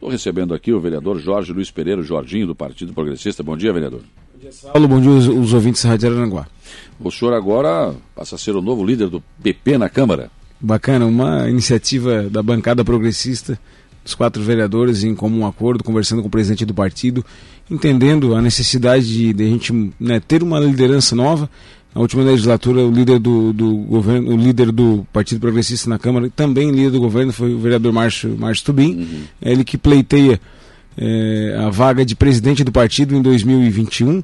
Estou recebendo aqui o vereador Jorge Luiz Pereira, Jorginho, do Partido Progressista. Bom dia, vereador. Bom dia, Saulo. Bom dia, os, os ouvintes da Rádio Aranguá. O senhor agora passa a ser o novo líder do PP na Câmara. Bacana, uma iniciativa da bancada progressista, dos quatro vereadores em comum acordo, conversando com o presidente do partido, entendendo a necessidade de, de a gente né, ter uma liderança nova. Na última legislatura, o líder do, do governo, o líder do Partido Progressista na Câmara, também líder do governo, foi o vereador Márcio, Márcio Tubim, uhum. É ele que pleiteia é, a vaga de presidente do partido em 2021.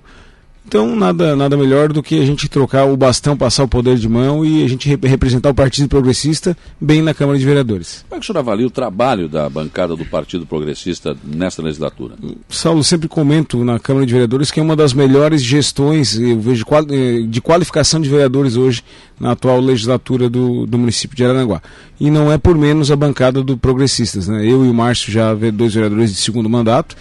Então, nada, nada melhor do que a gente trocar o bastão, passar o poder de mão e a gente representar o Partido Progressista bem na Câmara de Vereadores. Como é que o senhor avalia o trabalho da bancada do Partido Progressista nesta legislatura? Saulo, sempre comento na Câmara de Vereadores que é uma das melhores gestões, eu vejo, eh, de qualificação de vereadores hoje na atual legislatura do, do município de Aranaguá. E não é por menos a bancada do Progressistas. Né? Eu e o Márcio já dois vereadores de segundo mandato,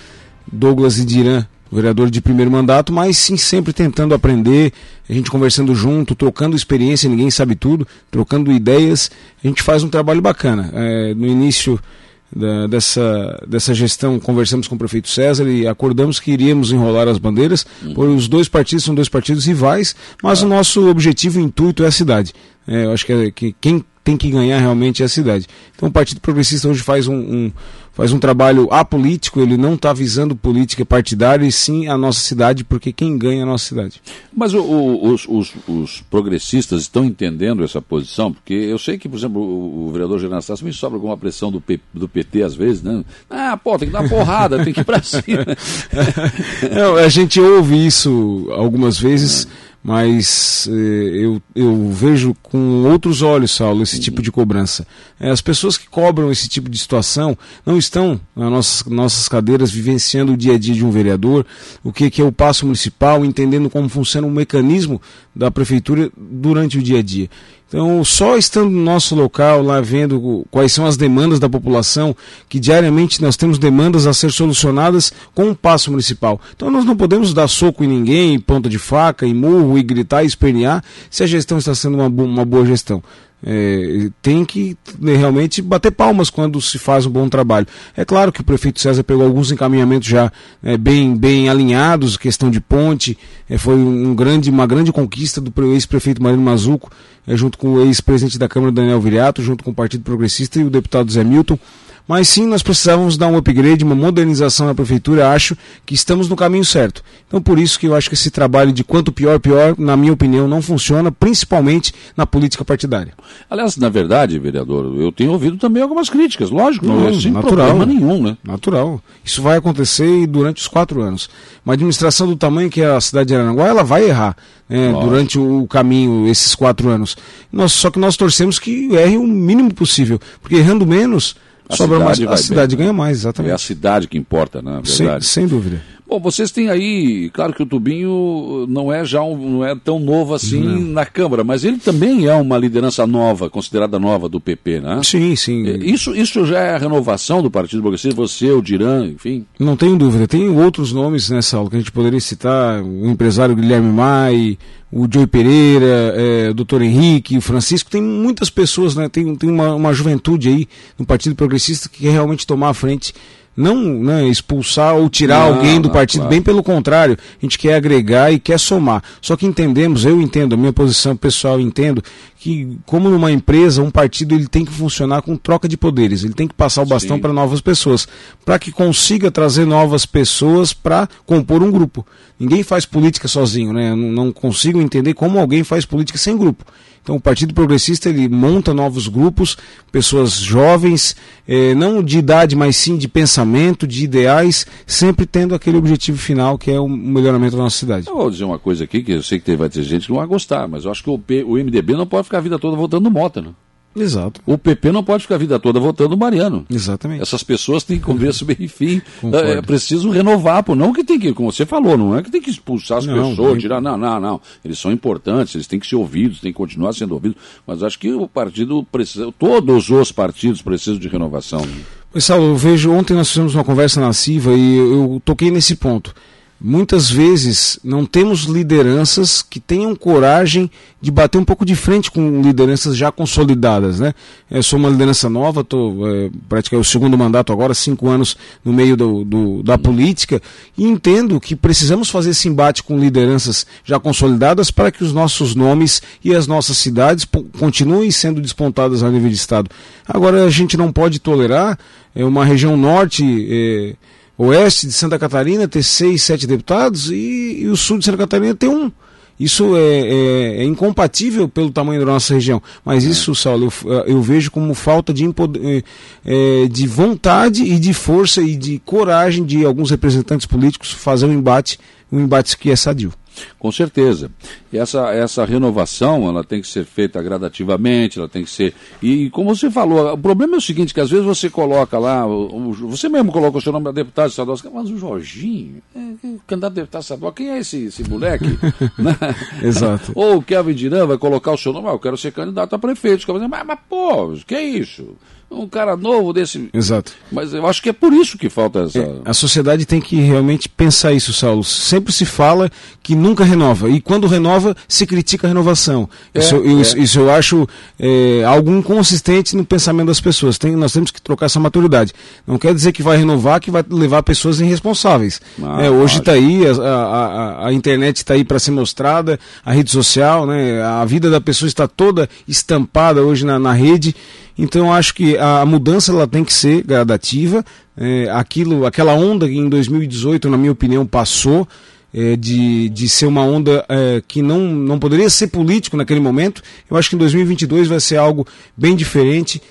Douglas e Diran vereador de primeiro mandato, mas sim sempre tentando aprender, a gente conversando junto, trocando experiência, ninguém sabe tudo, trocando ideias, a gente faz um trabalho bacana. É, no início da, dessa, dessa gestão, conversamos com o prefeito César e acordamos que iríamos enrolar as bandeiras, por os dois partidos são dois partidos rivais, mas ah. o nosso objetivo e intuito é a cidade. É, eu acho que, é, que quem tem que ganhar realmente é a cidade. Então o Partido Progressista hoje faz um, um faz um trabalho apolítico, ele não está visando política partidária, e sim a nossa cidade, porque quem ganha é a nossa cidade. Mas o, o, os, os, os, progressistas estão entendendo essa posição? Porque eu sei que, por exemplo, o, o vereador Gerardo Sassi me sobra alguma pressão do, P, do PT às vezes, né? Ah, pô, tem que dar porrada, tem que ir para cima. não, a gente ouve isso algumas vezes. É mas eh, eu, eu vejo com outros olhos, Saulo, esse tipo de cobrança. Eh, as pessoas que cobram esse tipo de situação não estão nas nossas, nossas cadeiras vivenciando o dia a dia de um vereador, o que, que é o passo municipal, entendendo como funciona o mecanismo da prefeitura durante o dia a dia. Então, só estando no nosso local, lá vendo quais são as demandas da população, que diariamente nós temos demandas a ser solucionadas com o passo municipal. Então, nós não podemos dar soco em ninguém, ponta de faca, e murro, e gritar e espernear, se a gestão está sendo uma, uma boa gestão. É, tem que né, realmente bater palmas quando se faz um bom trabalho. É claro que o prefeito César pegou alguns encaminhamentos já é, bem, bem alinhados, questão de ponte, é, foi um grande, uma grande conquista do ex-prefeito Marino Mazuco, é, junto com o ex-presidente da Câmara Daniel Viriato, junto com o Partido Progressista e o deputado Zé Milton. Mas sim, nós precisávamos dar um upgrade, uma modernização na prefeitura. Acho que estamos no caminho certo. Então, por isso que eu acho que esse trabalho de quanto pior, pior, na minha opinião, não funciona, principalmente na política partidária. Aliás, na verdade, vereador, eu tenho ouvido também algumas críticas, lógico, não, não é sem natural, problema nenhum, né? Natural. Isso vai acontecer durante os quatro anos. Uma administração do tamanho que é a cidade de Aranaguá, ela vai errar né, durante o caminho, esses quatro anos. Nós, só que nós torcemos que erre o mínimo possível, porque errando menos a sobra cidade mais, a cidade bem. ganha mais, exatamente. É a cidade que importa, né? Verdade. Sem, sem dúvida. Bom, vocês têm aí, claro que o Tubinho não é já um, não é tão novo assim não. na Câmara, mas ele também é uma liderança nova, considerada nova do PP, né? Sim, sim. É, isso, isso já é a renovação do Partido Progressista, você, o Diran, enfim? Não tenho dúvida. Tem outros nomes nessa aula que a gente poderia citar, o empresário Guilherme Mai, o Joey Pereira, é, o doutor Henrique, o Francisco, tem muitas pessoas, né? Tem, tem uma, uma juventude aí no Partido Progressista que quer realmente tomar a frente não né, expulsar ou tirar não, alguém do não, partido, claro. bem pelo contrário, a gente quer agregar e quer somar. Só que entendemos, eu entendo, a minha posição pessoal entendo que como numa empresa, um partido ele tem que funcionar com troca de poderes, ele tem que passar o bastão para novas pessoas, para que consiga trazer novas pessoas para compor um grupo. Ninguém faz política sozinho, né? Eu não consigo entender como alguém faz política sem grupo. Então o Partido Progressista ele monta novos grupos, pessoas jovens, eh, não de idade, mas sim de pensamento, de ideais, sempre tendo aquele objetivo final que é o melhoramento da nossa cidade. Eu vou dizer uma coisa aqui que eu sei que vai ter gente que não vai gostar, mas eu acho que o, P, o MDB não pode ficar a vida toda votando no Mota, né? Exato. O PP não pode ficar a vida toda votando Mariano. Exatamente. Essas pessoas têm começo, meio e fim. É, é preciso renovar, pô. Não que tem que, como você falou, não é que tem que expulsar as não, pessoas, tirar. Não, não, não. Eles são importantes, eles têm que ser ouvidos, têm que continuar sendo ouvidos. Mas acho que o partido precisa, todos os partidos precisam de renovação. Saulo, eu vejo, ontem nós fizemos uma conversa na CIVA e eu toquei nesse ponto muitas vezes não temos lideranças que tenham coragem de bater um pouco de frente com lideranças já consolidadas. Né? Eu sou uma liderança nova, estou é, praticamente o segundo mandato agora, cinco anos no meio do, do, da política, e entendo que precisamos fazer esse embate com lideranças já consolidadas para que os nossos nomes e as nossas cidades continuem sendo despontadas a nível de Estado. Agora, a gente não pode tolerar é, uma região norte. É, oeste de Santa Catarina ter seis, sete deputados e, e o sul de Santa Catarina ter um. Isso é, é, é, incompatível pelo tamanho da nossa região. Mas é. isso, Saulo, eu, eu, vejo como falta de, é, é, de vontade e de força e de coragem de alguns representantes políticos fazer um embate, um embate que é sadio. Com certeza. E essa, essa renovação, ela tem que ser feita gradativamente, ela tem que ser... E como você falou, o problema é o seguinte, que às vezes você coloca lá, você mesmo coloca o seu nome a deputado estadual, mas o Jorginho, é, é, candidato a deputado estadual, quem é esse, esse moleque? né? Exato. Ou o Kevin Dirã vai colocar o seu nome, ah, eu quero ser candidato a prefeito. Mas, mas pô, que é isso? um cara novo desse. Exato. Mas eu acho que é por isso que falta essa. É, a sociedade tem que realmente pensar isso, Saulo. Sempre se fala que nunca renova. E quando renova, se critica a renovação. É, isso, eu, é. isso eu acho é, algo inconsistente no pensamento das pessoas. Tem, nós temos que trocar essa maturidade. Não quer dizer que vai renovar, que vai levar pessoas irresponsáveis. Ah, é, hoje está aí, a, a, a internet está aí para ser mostrada, a rede social, né, a vida da pessoa está toda estampada hoje na, na rede. Então eu acho que a mudança ela tem que ser gradativa. É, aquilo, aquela onda que em 2018, na minha opinião, passou. É, de, de ser uma onda é, que não, não poderia ser político naquele momento. Eu acho que em 2022 vai ser algo bem diferente.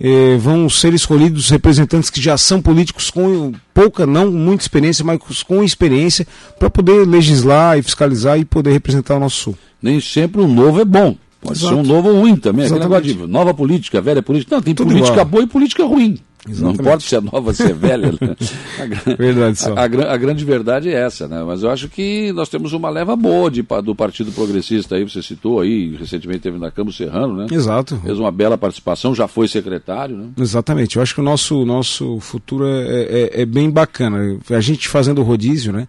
É, vão ser escolhidos representantes que já são políticos com pouca, não muita experiência, mas com experiência para poder legislar e fiscalizar e poder representar o nosso Sul. Nem sempre o novo é bom. Pode Exato. ser um novo ruim também. Aquele negócio de nova política, velha política. Não, tem Tudo política igual. boa e política ruim. Exatamente. Não importa se é nova, se é velha. Né? A, verdade, só. A, a, a, grande verdade é essa, né? Mas eu acho que nós temos uma leva boa de, do Partido Progressista aí, você citou aí, recentemente teve na Câmara Serrano, né? Exato. Fez uma bela participação, já foi secretário, né? Exatamente. Eu acho que o nosso, nosso futuro é, é, é bem bacana. A gente fazendo rodízio, né?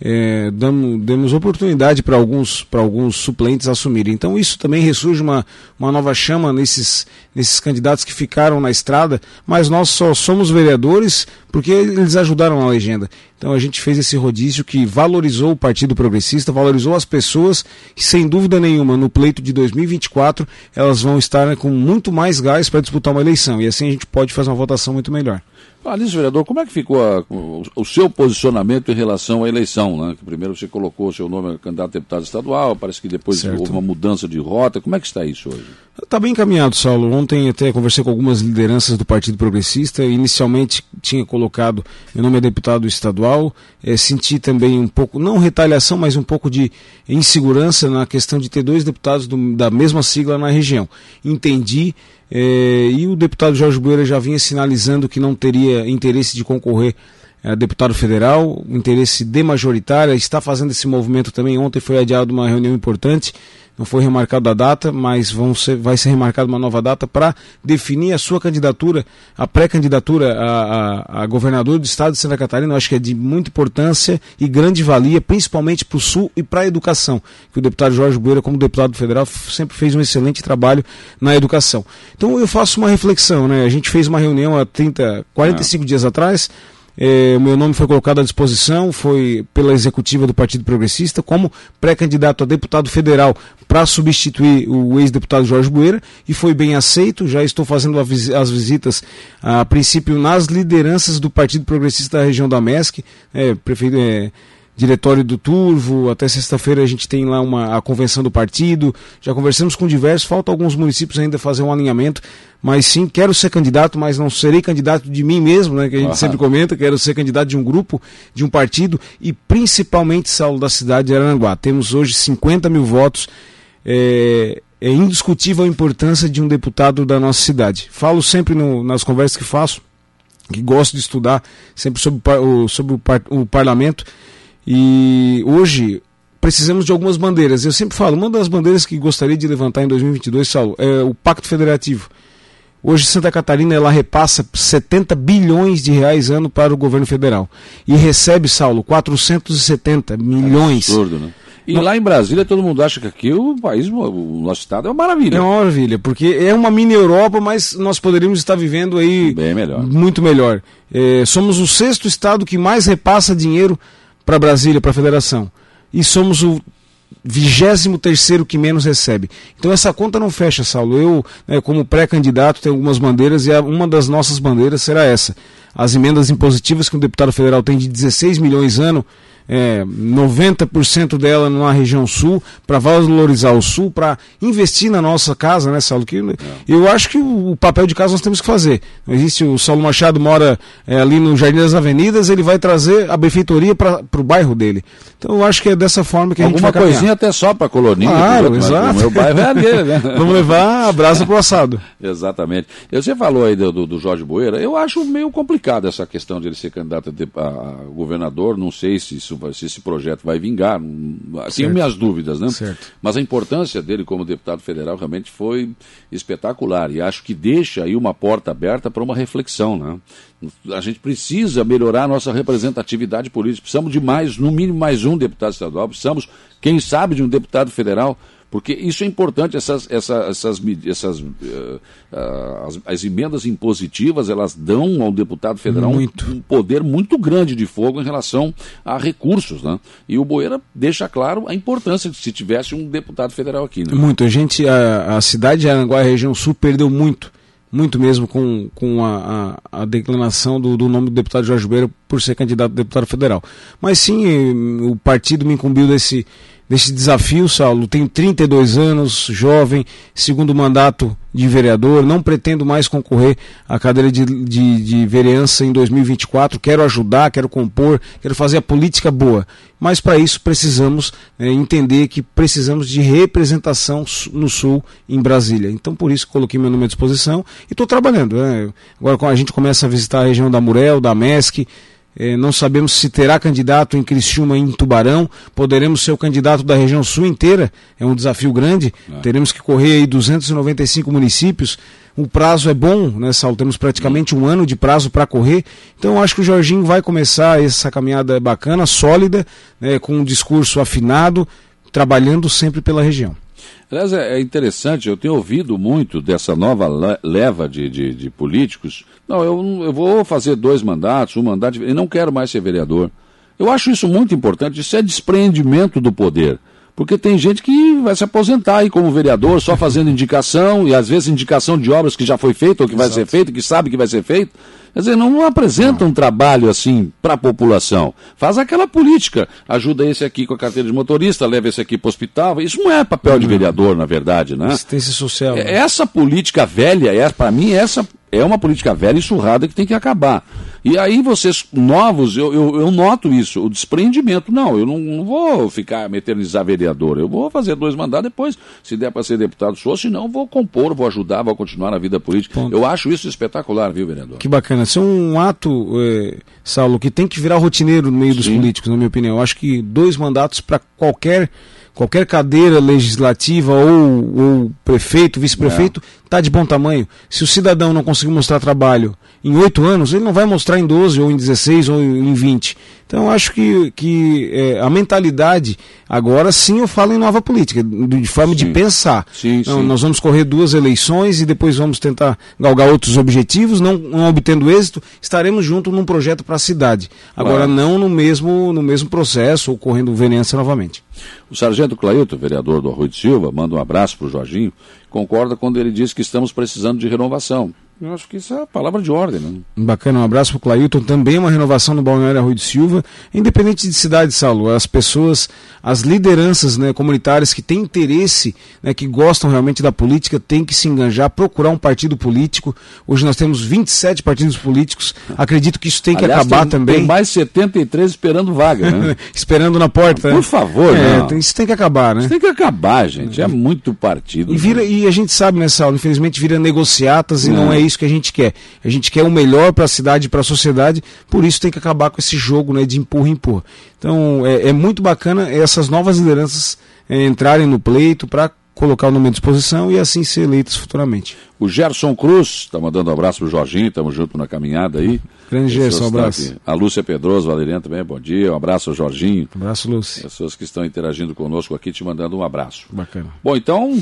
É, damos, demos oportunidade para alguns, alguns suplentes assumirem. Então isso também ressurge uma, uma nova chama nesses, nesses candidatos que ficaram na estrada, mas nós só somos vereadores porque eles ajudaram na legenda. Então a gente fez esse rodízio que valorizou o Partido Progressista, valorizou as pessoas e sem dúvida nenhuma no pleito de 2024 elas vão estar né, com muito mais gás para disputar uma eleição e assim a gente pode fazer uma votação muito melhor. Ah, nisso, vereador, como é que ficou a, o, o, seu posicionamento em relação à eleição? Né? Que primeiro você colocou o seu nome a candidato a deputado estadual, parece que depois certo. houve uma mudança de rota. Como é que está isso hoje? Está bem encaminhado, Saulo. Ontem até conversei com algumas lideranças do Partido Progressista. Inicialmente tinha colocado meu nome é deputado estadual. É, senti também um pouco, não retaliação, mas um pouco de insegurança na questão de ter dois deputados do, da mesma sigla na região. Entendi é, e o deputado Jorge Bueira já vinha sinalizando que não teria interesse de concorrer a deputado federal, interesse de majoritária, está fazendo esse movimento também. Ontem foi adiado uma reunião importante não foi remarcada a data, mas vão ser, vai ser remarcada uma nova data para definir a sua candidatura, a pré-candidatura a, a, a, governador do estado de Santa Catarina. Eu acho que é de muita importância e grande valia, principalmente para o Sul e para a educação. Que o deputado Jorge Bueira, como deputado federal, sempre fez um excelente trabalho na educação. Então eu faço uma reflexão, né? A gente fez uma reunião há 30, 45 é. dias atrás é, o meu nome foi colocado à disposição, foi pela executiva do Partido Progressista, como pré-candidato a deputado federal para substituir o ex-deputado Jorge Bueira, e foi bem aceito. Já estou fazendo as visitas, a princípio, nas lideranças do Partido Progressista da região da MESC, é, prefeito. É, diretório do Turvo, até sexta-feira a gente tem lá uma, a convenção do partido, já conversamos com diversos, falta alguns municípios ainda fazer um alinhamento, mas sim, quero ser candidato, mas não serei candidato de mim mesmo, né, que a gente uhum. sempre comenta, quero ser candidato de um grupo, de um partido, e principalmente, Saulo, da cidade de Aranguá. Temos hoje 50 mil votos, é, é indiscutível a importância de um deputado da nossa cidade. Falo sempre no, nas conversas que faço, que gosto de estudar sempre sobre o, sobre o, o parlamento, e hoje precisamos de algumas bandeiras. Eu sempre falo, uma das bandeiras que gostaria de levantar em 2022, Saulo, é o Pacto Federativo. Hoje Santa Catarina ela repassa 70 bilhões de reais ano para o governo federal e recebe, Saulo, 470 milhões. É absurdo, né? E Não. lá em Brasília todo mundo acha que aqui o país, o nosso estado é uma maravilha. É uma maravilha, porque é uma mini Europa, mas nós poderíamos estar vivendo aí Bem melhor. muito melhor. É, somos o sexto estado que mais repassa dinheiro para Brasília, para a federação. E somos o vigésimo terceiro que menos recebe. Então essa conta não fecha, Saulo. Eu, né, como pré-candidato, tenho algumas bandeiras e uma das nossas bandeiras será essa. As emendas impositivas que um deputado federal tem de 16 milhões ano, é, 90% dela na região sul, para valorizar o sul, para investir na nossa casa, né, Saulo? Que, é. Eu acho que o, o, papel de casa nós temos que fazer. Existe o Saulo Machado mora é, ali no Jardim das Avenidas, ele vai trazer a benfeitoria para o bairro dele. Então eu acho que é dessa forma que Alguma a gente vai coisinha até só para a colonia. Claro, exato. Meu bairro é ali, né? Vamos levar a brasa para o assado. Exatamente. Você falou aí do, do, do, Jorge Boeira, eu acho meio complicado essa questão de ele ser candidato a, a governador, não sei se isso se esse projeto vai vingar. Certo. Tenho minhas dúvidas, né? Certo. Mas a importância dele como deputado federal realmente foi espetacular e acho que deixa aí uma porta aberta para uma reflexão, né? A gente precisa melhorar a nossa representatividade política. Precisamos de mais, no mínimo mais um deputado estadual. Precisamos, quem sabe, de um deputado federal porque isso é importante, essas, essas, essas, essas uh, uh, as, as, emendas impositivas, elas dão ao deputado federal um, um, poder muito grande de fogo em relação a recursos. Né? E o Boeira deixa claro a importância de se tivesse um deputado federal aqui. Né? Muito. A gente, a, a cidade de Aranguá, a região sul, perdeu muito muito mesmo com, com a, a, a declinação do, do, nome do deputado Jorge Beira por ser candidato a deputado federal. Mas sim, o partido me incumbiu desse, desse desafio, Saulo. Tenho 32 anos, jovem, segundo mandato de vereador, não pretendo mais concorrer à cadeira de, de, de, vereança em 2024. Quero ajudar, quero compor, quero fazer a política boa. Mas para isso precisamos é, entender que precisamos de representação no Sul, em Brasília. Então por isso coloquei meu nome à disposição e estou trabalhando. Né? Agora a gente começa a visitar a região da Murel, da MESC, é, não sabemos se terá candidato em Criciúma e em Tubarão. Poderemos ser o candidato da região sul inteira. É um desafio grande. É. Teremos que correr aí 295 municípios. O prazo é bom, né, Saulo? Temos praticamente um ano de prazo para correr. Então eu acho que o Jorginho vai começar essa caminhada bacana, sólida, né, com um discurso afinado, trabalhando sempre pela região. Aliás, é, é interessante, eu tenho ouvido muito dessa nova leva de, de, de políticos. Não, eu, eu vou fazer dois mandatos, um mandato, e não quero mais ser vereador. Eu acho isso muito importante, isso é desprendimento do poder. Porque tem gente que vai se aposentar aí como vereador, só fazendo indicação, e às vezes indicação de obras que já foi feita ou que Exato. vai ser feita, que sabe que vai ser feito. Quer dizer, não apresenta um trabalho assim para a população. Faz aquela política. Ajuda esse aqui com a carteira de motorista, leva esse aqui para o hospital. Isso não é papel de vereador, na verdade, né? Assistência social. Né? Essa política velha, é, para mim, essa é uma política velha e surrada que tem que acabar. E aí vocês novos, eu, eu, eu noto isso, o desprendimento. Não, eu não, não, vou ficar me eternizar vereador. Eu vou fazer dois mandatos depois, se der para ser deputado, sou, se não, vou compor, vou ajudar, vou continuar na vida política. Ponto. Eu acho isso espetacular, viu, vereador? Que bacana. Isso é um ato, é, Saulo, que tem que virar rotineiro no meio dos Sim. políticos, na minha opinião. Eu acho que dois mandatos para qualquer qualquer cadeira legislativa ou, ou prefeito, vice-prefeito, está de bom tamanho. Se o cidadão não conseguir mostrar trabalho em oito anos, ele não vai mostrar em 12, ou em 16, ou em 20. Então, acho que, que é, a mentalidade, agora sim eu falo em nova política, de forma sim. de pensar. Sim, então, sim. Nós vamos correr duas eleições e depois vamos tentar galgar outros objetivos, não, não obtendo êxito, estaremos juntos num projeto para a cidade. Agora, claro. não no mesmo, no mesmo processo, ou correndo vereança novamente. O sargento Clailton, vereador do Arroio de Silva, manda um abraço para o Jorginho, concorda quando ele diz que estamos precisando de renovação. Eu acho que isso é a palavra de ordem. Né? Bacana, um abraço para o Clailton. Também uma renovação no Balneário Rui de Silva. Independente de cidade, Saulo, as pessoas, as lideranças né, comunitárias que têm interesse, né, que gostam realmente da política, têm que se enganjar, procurar um partido político. Hoje nós temos 27 partidos políticos. Acredito que isso tem que Aliás, acabar tem, também. Tem mais 73 esperando vaga, né? esperando na porta. Por né? favor, é, tem, Isso tem que acabar, né? Isso tem que acabar, gente. É muito partido. E, vira, e a gente sabe, né, Saulo, infelizmente vira negociatas e não, não é isso que a gente quer. A gente quer o melhor para a cidade e para a sociedade, por isso tem que acabar com esse jogo né, de empurra empurra. Então é, é muito bacana essas novas lideranças é, entrarem no pleito para colocar o nome à disposição e assim ser eleitos futuramente. O Gerson Cruz está mandando um abraço para o Jorginho, estamos juntos na caminhada aí. Grande Gerson, um abraço. A Lúcia Pedroso, Valeriano também, bom dia. Um abraço ao Jorginho. Um abraço, Lúcia. Pessoas que estão interagindo conosco aqui, te mandando um abraço. Bacana. Bom, então,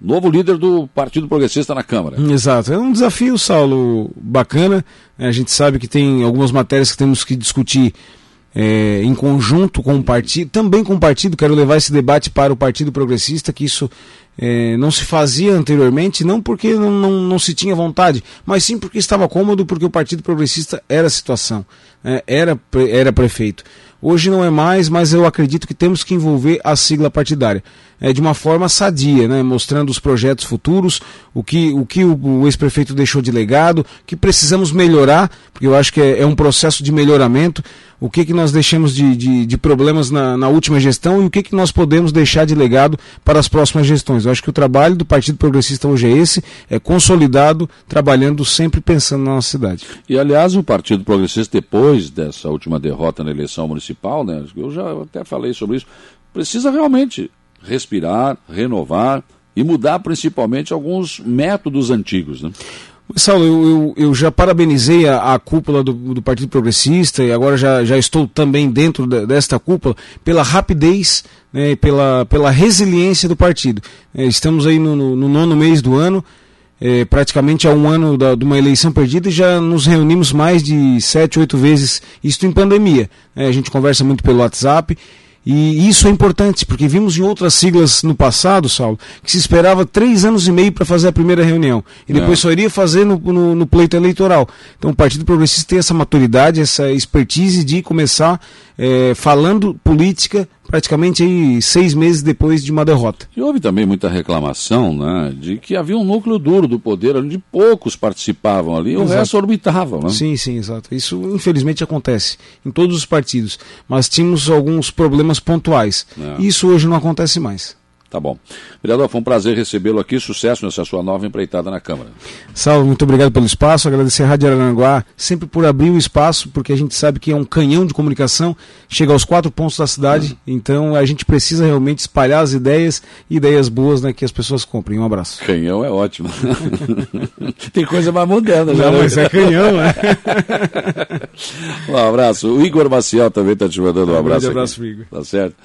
novo líder do Partido Progressista na Câmara. Exato. É um desafio, Saulo, bacana. A gente sabe que tem algumas matérias que temos que discutir é, em conjunto com o partido, também com o partido, quero levar esse debate para o Partido Progressista, que isso é, não se fazia anteriormente, não porque não, não, não, se tinha vontade, mas sim porque estava cômodo, porque o Partido Progressista era a situação, é, era, era prefeito. Hoje não é mais, mas eu acredito que temos que envolver a sigla partidária. É, de uma forma sadia, né, mostrando os projetos futuros, o que o, que o ex-prefeito deixou de legado, que precisamos melhorar, porque eu acho que é, é um processo de melhoramento, o que, que nós deixamos de, de, de problemas na, na, última gestão e o que, que nós podemos deixar de legado para as próximas gestões. Eu acho que o trabalho do Partido Progressista hoje é esse, é consolidado, trabalhando sempre pensando na nossa cidade. E aliás, o Partido Progressista, depois dessa última derrota na eleição municipal, né, eu já até falei sobre isso, precisa realmente respirar, renovar e mudar principalmente alguns métodos antigos. Né? Saulo, eu, eu, eu, já parabenizei a, a cúpula do, do, Partido Progressista e agora já, já estou também dentro de, desta cúpula pela rapidez, né, pela, pela resiliência do partido. É, estamos aí no, no, no, nono mês do ano, é, praticamente há um ano da, de uma eleição perdida e já nos reunimos mais de sete, oito vezes, isto em pandemia. É, a gente conversa muito pelo WhatsApp e isso é importante, porque vimos em outras siglas no passado, Saulo, que se esperava três anos e meio para fazer a primeira reunião. E depois é. só iria fazer no, no, no, pleito eleitoral. Então o Partido Progressista tem essa maturidade, essa expertise de começar é, falando política praticamente aí seis meses depois de uma derrota. E houve também muita reclamação né, de que havia um núcleo duro do poder, onde poucos participavam ali, Exato. o resto orbitavam. Né? Sim, sim, exato. Isso infelizmente acontece em todos os partidos, mas tínhamos alguns problemas pontuais. É. Isso hoje não acontece mais. Tá bom. Vereador, foi um prazer recebê-lo aqui. Sucesso nessa sua nova empreitada na Câmara. Salve, muito obrigado pelo espaço. Agradecer a Rádio Aranguá sempre por abrir o espaço, porque a gente sabe que é um canhão de comunicação, chega aos quatro pontos da cidade. Uhum. Então a gente precisa realmente espalhar as ideias, ideias boas né, que as pessoas comprem. Um abraço. Canhão é ótimo. Tem coisa mais moderna já. Não, né? mas é canhão, né? um abraço. O Igor Maciel também está te mandando um abraço. Um abraço, Igor. Tá certo?